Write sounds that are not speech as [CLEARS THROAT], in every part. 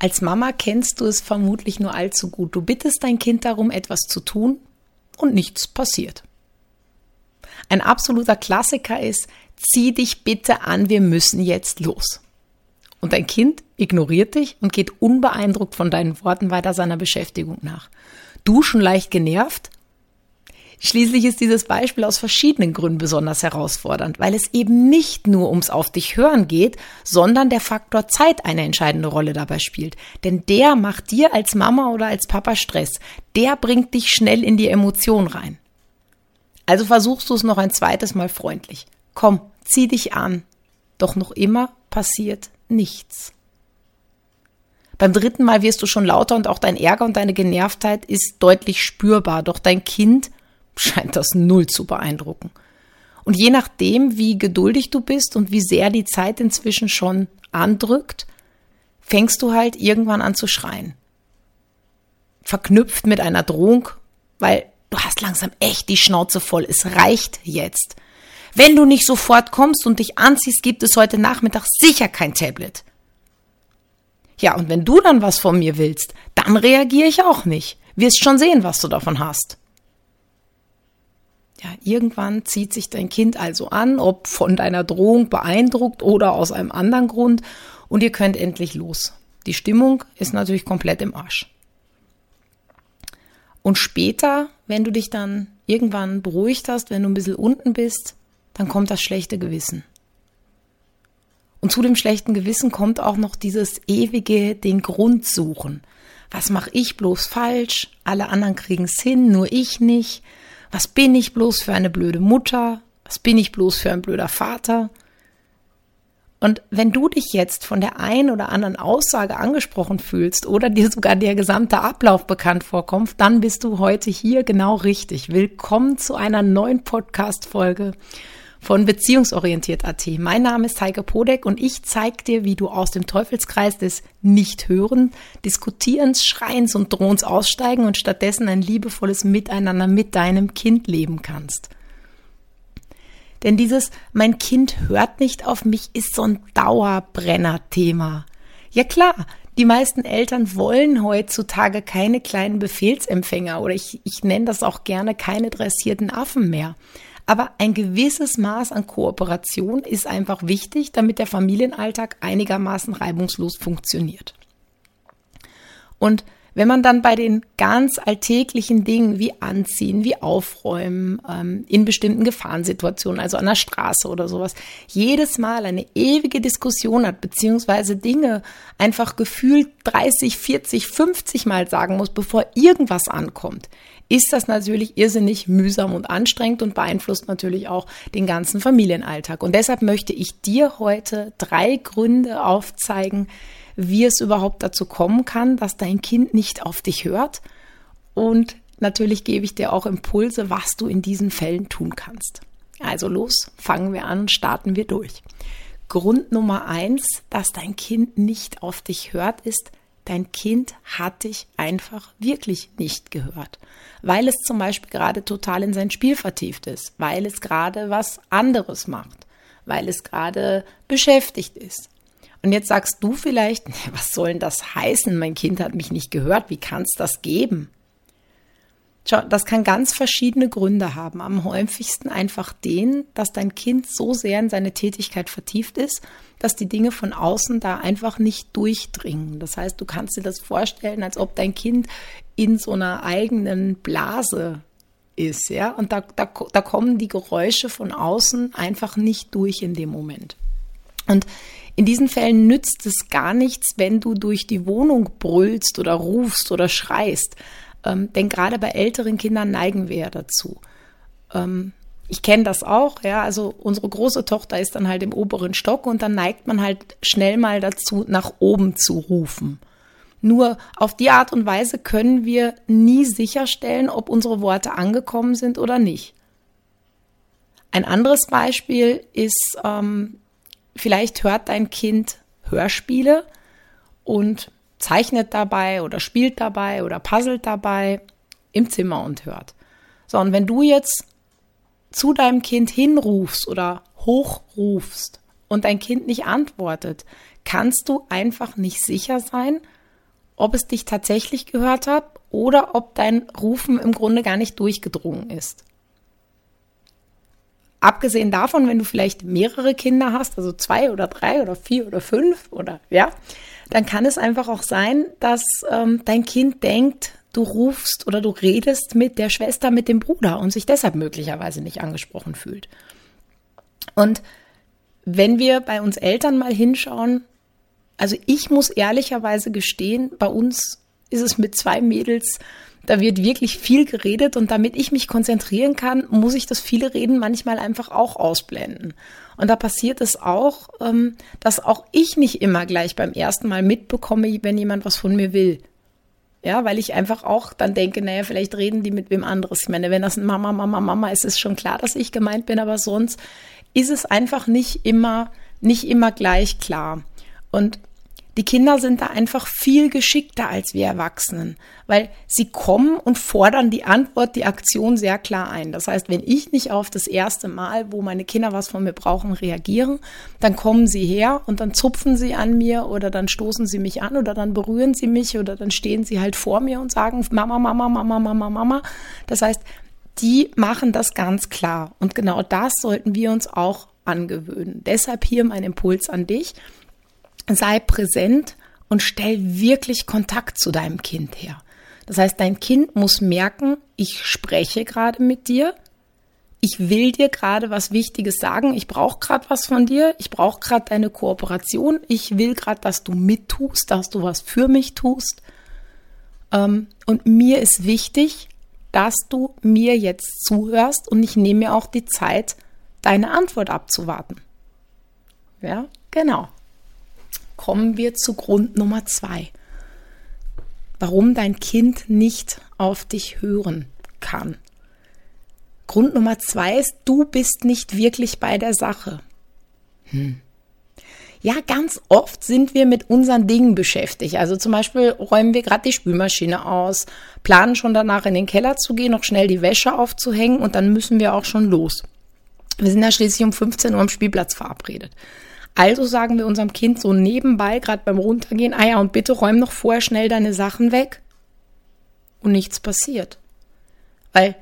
Als Mama kennst du es vermutlich nur allzu gut. Du bittest dein Kind darum, etwas zu tun und nichts passiert. Ein absoluter Klassiker ist, zieh dich bitte an, wir müssen jetzt los. Und dein Kind ignoriert dich und geht unbeeindruckt von deinen Worten weiter seiner Beschäftigung nach. Du schon leicht genervt, Schließlich ist dieses Beispiel aus verschiedenen Gründen besonders herausfordernd, weil es eben nicht nur ums Auf dich hören geht, sondern der Faktor Zeit eine entscheidende Rolle dabei spielt. Denn der macht dir als Mama oder als Papa Stress. Der bringt dich schnell in die Emotion rein. Also versuchst du es noch ein zweites Mal freundlich. Komm, zieh dich an. Doch noch immer passiert nichts. Beim dritten Mal wirst du schon lauter und auch dein Ärger und deine Genervtheit ist deutlich spürbar. Doch dein Kind scheint das null zu beeindrucken. Und je nachdem, wie geduldig du bist und wie sehr die Zeit inzwischen schon andrückt, fängst du halt irgendwann an zu schreien. Verknüpft mit einer Drohung, weil du hast langsam echt die Schnauze voll. Es reicht jetzt. Wenn du nicht sofort kommst und dich anziehst, gibt es heute Nachmittag sicher kein Tablet. Ja, und wenn du dann was von mir willst, dann reagiere ich auch nicht. Wirst schon sehen, was du davon hast. Ja, irgendwann zieht sich dein Kind also an, ob von deiner Drohung beeindruckt oder aus einem anderen Grund, und ihr könnt endlich los. Die Stimmung ist natürlich komplett im Arsch. Und später, wenn du dich dann irgendwann beruhigt hast, wenn du ein bisschen unten bist, dann kommt das schlechte Gewissen. Und zu dem schlechten Gewissen kommt auch noch dieses ewige den Grund suchen. Was mache ich bloß falsch? Alle anderen kriegen es hin, nur ich nicht. Was bin ich bloß für eine blöde Mutter? Was bin ich bloß für ein blöder Vater? Und wenn du dich jetzt von der einen oder anderen Aussage angesprochen fühlst oder dir sogar der gesamte Ablauf bekannt vorkommt, dann bist du heute hier genau richtig. Willkommen zu einer neuen Podcast-Folge von Beziehungsorientiert.at. Mein Name ist Heike Podek und ich zeige dir, wie du aus dem Teufelskreis des Nicht-Hören, Diskutierens, Schreiens und Drohens aussteigen und stattdessen ein liebevolles Miteinander mit deinem Kind leben kannst. Denn dieses Mein Kind hört nicht auf mich ist so ein Dauerbrenner-Thema. Ja klar, die meisten Eltern wollen heutzutage keine kleinen Befehlsempfänger oder ich, ich nenne das auch gerne keine dressierten Affen mehr. Aber ein gewisses Maß an Kooperation ist einfach wichtig, damit der Familienalltag einigermaßen reibungslos funktioniert. Und wenn man dann bei den ganz alltäglichen Dingen wie Anziehen, wie Aufräumen, ähm, in bestimmten Gefahrensituationen, also an der Straße oder sowas, jedes Mal eine ewige Diskussion hat, beziehungsweise Dinge einfach gefühlt 30, 40, 50 Mal sagen muss, bevor irgendwas ankommt, ist das natürlich irrsinnig mühsam und anstrengend und beeinflusst natürlich auch den ganzen Familienalltag. Und deshalb möchte ich dir heute drei Gründe aufzeigen, wie es überhaupt dazu kommen kann, dass dein Kind nicht auf dich hört. Und natürlich gebe ich dir auch Impulse, was du in diesen Fällen tun kannst. Also los, fangen wir an starten wir durch. Grund Nummer eins, dass dein Kind nicht auf dich hört, ist, dein Kind hat dich einfach wirklich nicht gehört, weil es zum Beispiel gerade total in sein Spiel vertieft ist, weil es gerade was anderes macht, weil es gerade beschäftigt ist. Und jetzt sagst du vielleicht, was soll denn das heißen? Mein Kind hat mich nicht gehört. Wie kann es das geben? Schau, das kann ganz verschiedene Gründe haben. Am häufigsten einfach den, dass dein Kind so sehr in seine Tätigkeit vertieft ist, dass die Dinge von außen da einfach nicht durchdringen. Das heißt, du kannst dir das vorstellen, als ob dein Kind in so einer eigenen Blase ist, ja, und da, da, da kommen die Geräusche von außen einfach nicht durch in dem Moment. Und in diesen Fällen nützt es gar nichts, wenn du durch die Wohnung brüllst oder rufst oder schreist. Ähm, denn gerade bei älteren Kindern neigen wir ja dazu. Ähm, ich kenne das auch, ja. Also unsere große Tochter ist dann halt im oberen Stock und dann neigt man halt schnell mal dazu, nach oben zu rufen. Nur auf die Art und Weise können wir nie sicherstellen, ob unsere Worte angekommen sind oder nicht. Ein anderes Beispiel ist, ähm, vielleicht hört dein Kind Hörspiele und zeichnet dabei oder spielt dabei oder puzzelt dabei im Zimmer und hört. So, und wenn du jetzt zu deinem Kind hinrufst oder hochrufst und dein Kind nicht antwortet, kannst du einfach nicht sicher sein, ob es dich tatsächlich gehört hat oder ob dein Rufen im Grunde gar nicht durchgedrungen ist. Abgesehen davon, wenn du vielleicht mehrere Kinder hast, also zwei oder drei oder vier oder fünf oder ja, dann kann es einfach auch sein, dass ähm, dein Kind denkt, du rufst oder du redest mit der Schwester, mit dem Bruder und sich deshalb möglicherweise nicht angesprochen fühlt. Und wenn wir bei uns Eltern mal hinschauen, also ich muss ehrlicherweise gestehen, bei uns ist es mit zwei Mädels da wird wirklich viel geredet und damit ich mich konzentrieren kann, muss ich das viele Reden manchmal einfach auch ausblenden. Und da passiert es auch, ähm, dass auch ich nicht immer gleich beim ersten Mal mitbekomme, wenn jemand was von mir will. Ja, weil ich einfach auch dann denke, naja, vielleicht reden die mit wem anderes. Ich meine, wenn das ein Mama, Mama, Mama ist, ist schon klar, dass ich gemeint bin, aber sonst ist es einfach nicht immer, nicht immer gleich klar. Und die Kinder sind da einfach viel geschickter als wir Erwachsenen, weil sie kommen und fordern die Antwort, die Aktion sehr klar ein. Das heißt, wenn ich nicht auf das erste Mal, wo meine Kinder was von mir brauchen, reagieren, dann kommen sie her und dann zupfen sie an mir oder dann stoßen sie mich an oder dann berühren sie mich oder dann stehen sie halt vor mir und sagen Mama, Mama, Mama, Mama, Mama. Das heißt, die machen das ganz klar. Und genau das sollten wir uns auch angewöhnen. Deshalb hier mein Impuls an dich sei präsent und stell wirklich Kontakt zu deinem Kind her. Das heißt, dein Kind muss merken, ich spreche gerade mit dir, ich will dir gerade was Wichtiges sagen, ich brauche gerade was von dir, ich brauche gerade deine Kooperation, ich will gerade, dass du mittust, dass du was für mich tust. Ähm, und mir ist wichtig, dass du mir jetzt zuhörst und ich nehme mir auch die Zeit, deine Antwort abzuwarten. Ja, genau kommen wir zu Grund Nummer zwei. Warum dein Kind nicht auf dich hören kann. Grund Nummer zwei ist, du bist nicht wirklich bei der Sache. Hm. Ja, ganz oft sind wir mit unseren Dingen beschäftigt. Also zum Beispiel räumen wir gerade die Spülmaschine aus, planen schon danach in den Keller zu gehen, noch schnell die Wäsche aufzuhängen und dann müssen wir auch schon los. Wir sind ja schließlich um 15 Uhr am Spielplatz verabredet. Also sagen wir unserem Kind so nebenbei, gerade beim Runtergehen, ah ja, und bitte räum noch vorher schnell deine Sachen weg. Und nichts passiert. Weil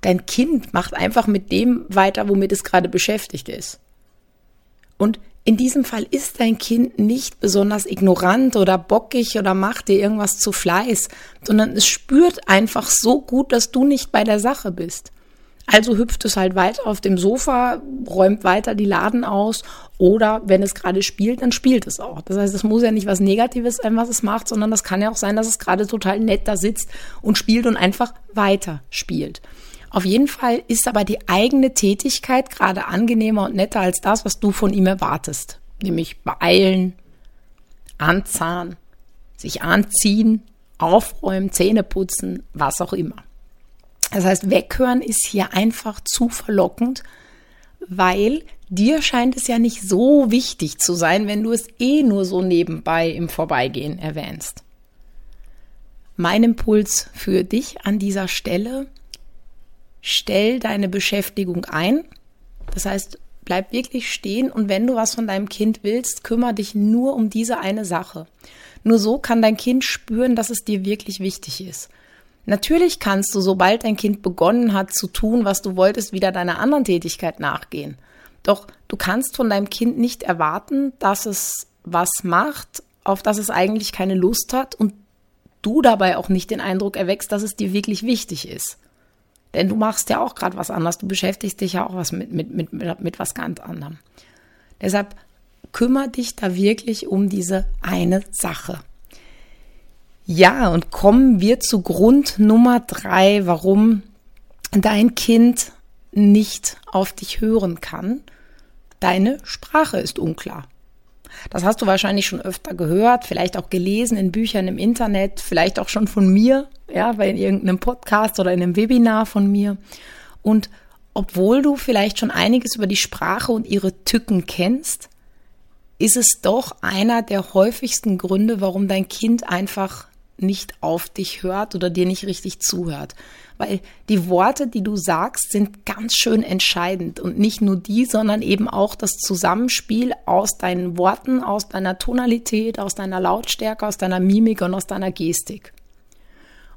dein Kind macht einfach mit dem weiter, womit es gerade beschäftigt ist. Und in diesem Fall ist dein Kind nicht besonders ignorant oder bockig oder macht dir irgendwas zu Fleiß, sondern es spürt einfach so gut, dass du nicht bei der Sache bist. Also hüpft es halt weiter auf dem Sofa, räumt weiter die Laden aus oder wenn es gerade spielt, dann spielt es auch. Das heißt, es muss ja nicht was Negatives sein, was es macht, sondern das kann ja auch sein, dass es gerade total nett da sitzt und spielt und einfach weiter spielt. Auf jeden Fall ist aber die eigene Tätigkeit gerade angenehmer und netter als das, was du von ihm erwartest. Nämlich beeilen, anzahnen, sich anziehen, aufräumen, Zähne putzen, was auch immer. Das heißt, weghören ist hier einfach zu verlockend, weil dir scheint es ja nicht so wichtig zu sein, wenn du es eh nur so nebenbei im Vorbeigehen erwähnst. Mein Impuls für dich an dieser Stelle, stell deine Beschäftigung ein. Das heißt, bleib wirklich stehen und wenn du was von deinem Kind willst, kümmere dich nur um diese eine Sache. Nur so kann dein Kind spüren, dass es dir wirklich wichtig ist. Natürlich kannst du, sobald dein Kind begonnen hat zu tun, was du wolltest, wieder deiner anderen Tätigkeit nachgehen. Doch du kannst von deinem Kind nicht erwarten, dass es was macht, auf das es eigentlich keine Lust hat und du dabei auch nicht den Eindruck erwächst, dass es dir wirklich wichtig ist. Denn du machst ja auch gerade was anderes, du beschäftigst dich ja auch was mit, mit, mit, mit was ganz anderem. Deshalb kümmere dich da wirklich um diese eine Sache. Ja, und kommen wir zu Grund Nummer drei, warum dein Kind nicht auf dich hören kann. Deine Sprache ist unklar. Das hast du wahrscheinlich schon öfter gehört, vielleicht auch gelesen in Büchern im Internet, vielleicht auch schon von mir, ja, bei irgendeinem Podcast oder in einem Webinar von mir. Und obwohl du vielleicht schon einiges über die Sprache und ihre Tücken kennst, ist es doch einer der häufigsten Gründe, warum dein Kind einfach nicht auf dich hört oder dir nicht richtig zuhört. Weil die Worte, die du sagst, sind ganz schön entscheidend. Und nicht nur die, sondern eben auch das Zusammenspiel aus deinen Worten, aus deiner Tonalität, aus deiner Lautstärke, aus deiner Mimik und aus deiner Gestik.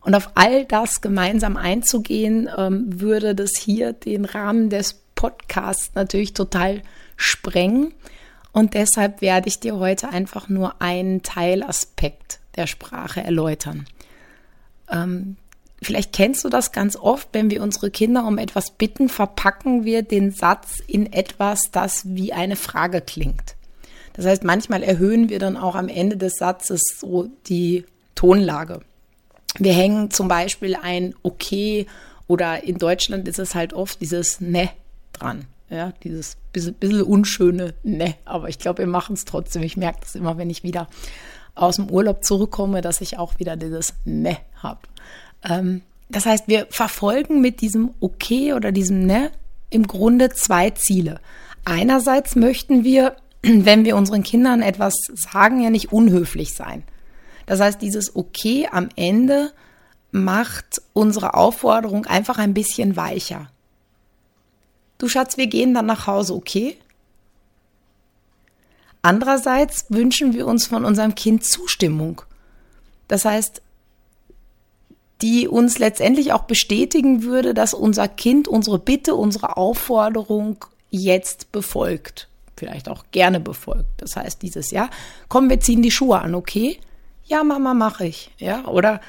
Und auf all das gemeinsam einzugehen, ähm, würde das hier den Rahmen des Podcasts natürlich total sprengen. Und deshalb werde ich dir heute einfach nur einen Teilaspekt der Sprache erläutern. Ähm, vielleicht kennst du das ganz oft, wenn wir unsere Kinder um etwas bitten, verpacken wir den Satz in etwas, das wie eine Frage klingt. Das heißt, manchmal erhöhen wir dann auch am Ende des Satzes so die Tonlage. Wir hängen zum Beispiel ein Okay oder in Deutschland ist es halt oft dieses Ne dran. Ja, dieses bisschen, bisschen unschöne Ne. Aber ich glaube, wir machen es trotzdem. Ich merke das immer, wenn ich wieder aus dem Urlaub zurückkomme, dass ich auch wieder dieses Ne habe. Ähm, das heißt, wir verfolgen mit diesem Okay oder diesem Ne im Grunde zwei Ziele. Einerseits möchten wir, [CLEARS THROAT] wenn wir unseren Kindern etwas sagen, ja nicht unhöflich sein. Das heißt, dieses Okay am Ende macht unsere Aufforderung einfach ein bisschen weicher. Du Schatz, wir gehen dann nach Hause, okay? Andererseits wünschen wir uns von unserem Kind Zustimmung. Das heißt, die uns letztendlich auch bestätigen würde, dass unser Kind unsere Bitte, unsere Aufforderung jetzt befolgt. Vielleicht auch gerne befolgt. Das heißt, dieses Jahr, komm, wir ziehen die Schuhe an, okay? Ja, Mama, mache ich. Ja, oder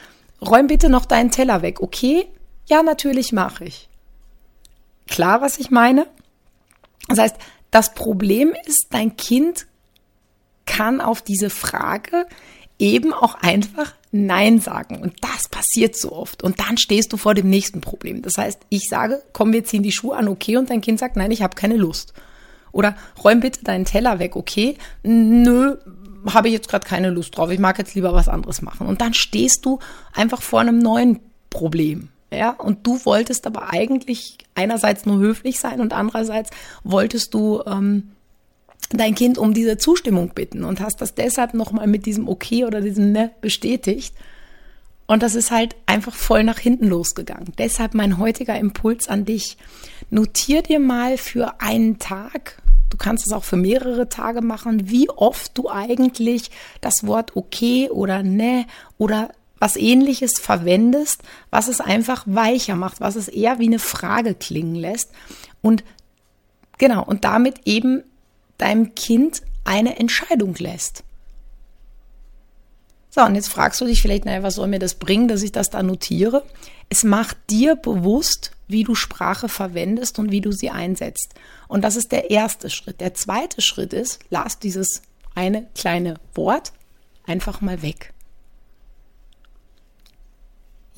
räum bitte noch deinen Teller weg, okay? Ja, natürlich mache ich. Klar, was ich meine? Das heißt, das Problem ist, dein Kind kann auf diese Frage eben auch einfach Nein sagen. Und das passiert so oft. Und dann stehst du vor dem nächsten Problem. Das heißt, ich sage, komm, wir ziehen die Schuhe an, okay, und dein Kind sagt, nein, ich habe keine Lust. Oder räum bitte deinen Teller weg, okay? Nö, habe ich jetzt gerade keine Lust drauf. Ich mag jetzt lieber was anderes machen. Und dann stehst du einfach vor einem neuen Problem. Ja, und du wolltest aber eigentlich einerseits nur höflich sein und andererseits wolltest du ähm, dein Kind um diese Zustimmung bitten und hast das deshalb nochmal mit diesem Okay oder diesem Ne bestätigt. Und das ist halt einfach voll nach hinten losgegangen. Deshalb mein heutiger Impuls an dich. Notier dir mal für einen Tag, du kannst es auch für mehrere Tage machen, wie oft du eigentlich das Wort okay oder ne oder was ähnliches verwendest, was es einfach weicher macht, was es eher wie eine Frage klingen lässt. Und genau, und damit eben deinem Kind eine Entscheidung lässt. So, und jetzt fragst du dich vielleicht, naja, was soll mir das bringen, dass ich das da notiere? Es macht dir bewusst, wie du Sprache verwendest und wie du sie einsetzt. Und das ist der erste Schritt. Der zweite Schritt ist, lass dieses eine kleine Wort einfach mal weg.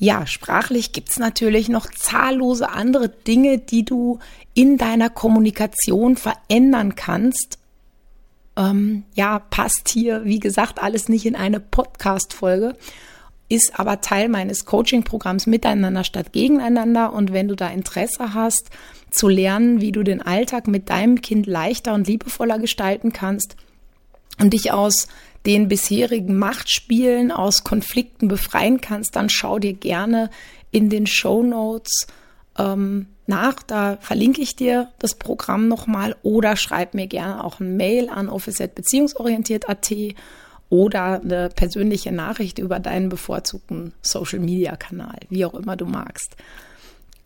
Ja, sprachlich gibt's natürlich noch zahllose andere Dinge, die du in deiner Kommunikation verändern kannst. Ähm, ja, passt hier, wie gesagt, alles nicht in eine Podcast-Folge, ist aber Teil meines Coaching-Programms Miteinander statt Gegeneinander. Und wenn du da Interesse hast, zu lernen, wie du den Alltag mit deinem Kind leichter und liebevoller gestalten kannst und dich aus den bisherigen Machtspielen aus Konflikten befreien kannst, dann schau dir gerne in den Show Notes ähm, nach. Da verlinke ich dir das Programm nochmal oder schreib mir gerne auch ein Mail an office.beziehungsorientiert.at oder eine persönliche Nachricht über deinen bevorzugten Social Media Kanal, wie auch immer du magst.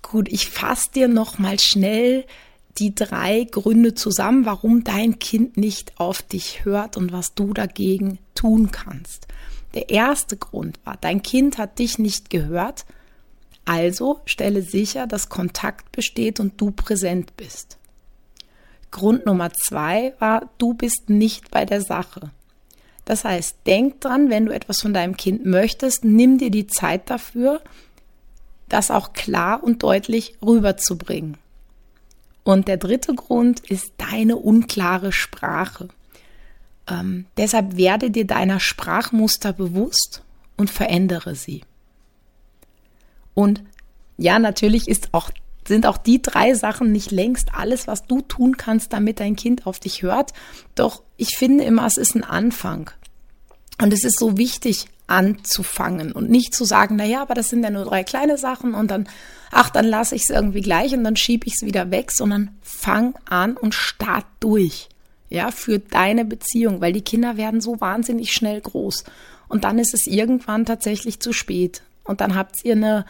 Gut, ich fasse dir nochmal schnell die drei Gründe zusammen, warum dein Kind nicht auf dich hört und was du dagegen tun kannst. Der erste Grund war, dein Kind hat dich nicht gehört, also stelle sicher, dass Kontakt besteht und du präsent bist. Grund Nummer zwei war, du bist nicht bei der Sache. Das heißt, denk dran, wenn du etwas von deinem Kind möchtest, nimm dir die Zeit dafür, das auch klar und deutlich rüberzubringen. Und der dritte Grund ist deine unklare Sprache. Ähm, deshalb werde dir deiner Sprachmuster bewusst und verändere sie. Und ja, natürlich ist auch, sind auch die drei Sachen nicht längst alles, was du tun kannst, damit dein Kind auf dich hört. Doch ich finde immer, es ist ein Anfang. Und es ist so wichtig, anzufangen und nicht zu sagen, na ja, aber das sind ja nur drei kleine Sachen und dann, ach, dann lasse ich es irgendwie gleich und dann schiebe ich es wieder weg, sondern fang an und start durch. Ja, für deine Beziehung, weil die Kinder werden so wahnsinnig schnell groß. Und dann ist es irgendwann tatsächlich zu spät. Und dann habt ihr eine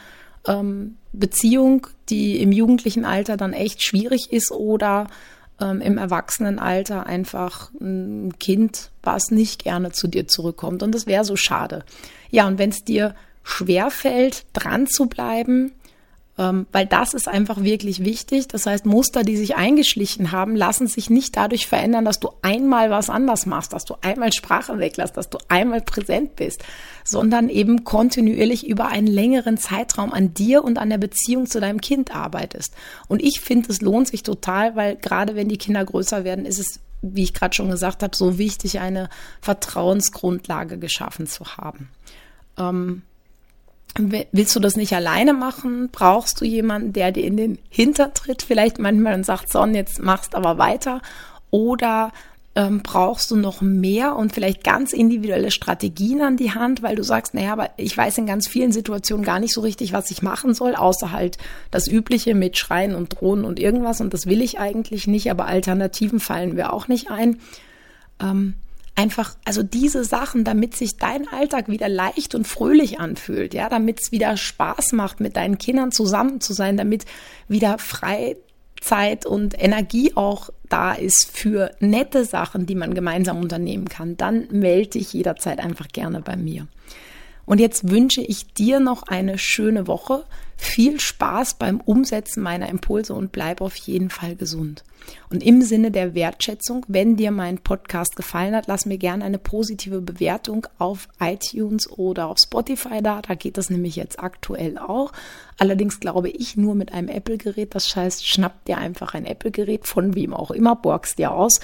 ähm, Beziehung, die im jugendlichen Alter dann echt schwierig ist oder ähm, im Erwachsenenalter einfach ein Kind, was nicht gerne zu dir zurückkommt. Und das wäre so schade. Ja, und wenn es dir schwer fällt, dran zu bleiben, weil das ist einfach wirklich wichtig. Das heißt, Muster, die sich eingeschlichen haben, lassen sich nicht dadurch verändern, dass du einmal was anders machst, dass du einmal Sprache weglässt, dass du einmal präsent bist, sondern eben kontinuierlich über einen längeren Zeitraum an dir und an der Beziehung zu deinem Kind arbeitest. Und ich finde, es lohnt sich total, weil gerade wenn die Kinder größer werden, ist es wie ich gerade schon gesagt habe, so wichtig, eine Vertrauensgrundlage geschaffen zu haben. Ähm, Willst du das nicht alleine machen? Brauchst du jemanden, der dir in den Hintertritt vielleicht manchmal und sagt, so, jetzt machst aber weiter? Oder ähm, brauchst du noch mehr und vielleicht ganz individuelle Strategien an die Hand, weil du sagst, naja, aber ich weiß in ganz vielen Situationen gar nicht so richtig, was ich machen soll, außer halt das Übliche mit Schreien und Drohen und irgendwas und das will ich eigentlich nicht, aber Alternativen fallen mir auch nicht ein. Ähm, einfach, also diese Sachen, damit sich dein Alltag wieder leicht und fröhlich anfühlt, ja, damit es wieder Spaß macht, mit deinen Kindern zusammen zu sein, damit wieder Freizeit und Energie auch da ist für nette Sachen, die man gemeinsam unternehmen kann, dann melde dich jederzeit einfach gerne bei mir. Und jetzt wünsche ich dir noch eine schöne Woche, viel Spaß beim Umsetzen meiner Impulse und bleib auf jeden Fall gesund. Und im Sinne der Wertschätzung, wenn dir mein Podcast gefallen hat, lass mir gerne eine positive Bewertung auf iTunes oder auf Spotify da. Da geht das nämlich jetzt aktuell auch. Allerdings glaube ich nur mit einem Apple-Gerät. Das heißt, schnapp dir einfach ein Apple-Gerät von wem auch immer, borgst dir aus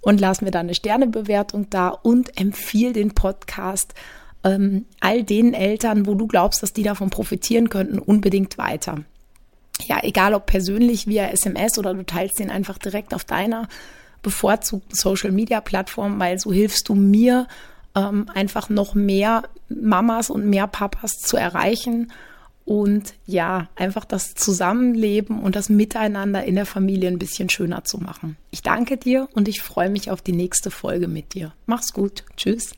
und lass mir da eine Sternebewertung da und empfiehl den Podcast ähm, all den Eltern, wo du glaubst, dass die davon profitieren könnten, unbedingt weiter. Ja, egal ob persönlich via SMS oder du teilst den einfach direkt auf deiner bevorzugten Social Media Plattform, weil so hilfst du mir ähm, einfach noch mehr Mamas und mehr Papas zu erreichen und ja, einfach das Zusammenleben und das Miteinander in der Familie ein bisschen schöner zu machen. Ich danke dir und ich freue mich auf die nächste Folge mit dir. Mach's gut. Tschüss.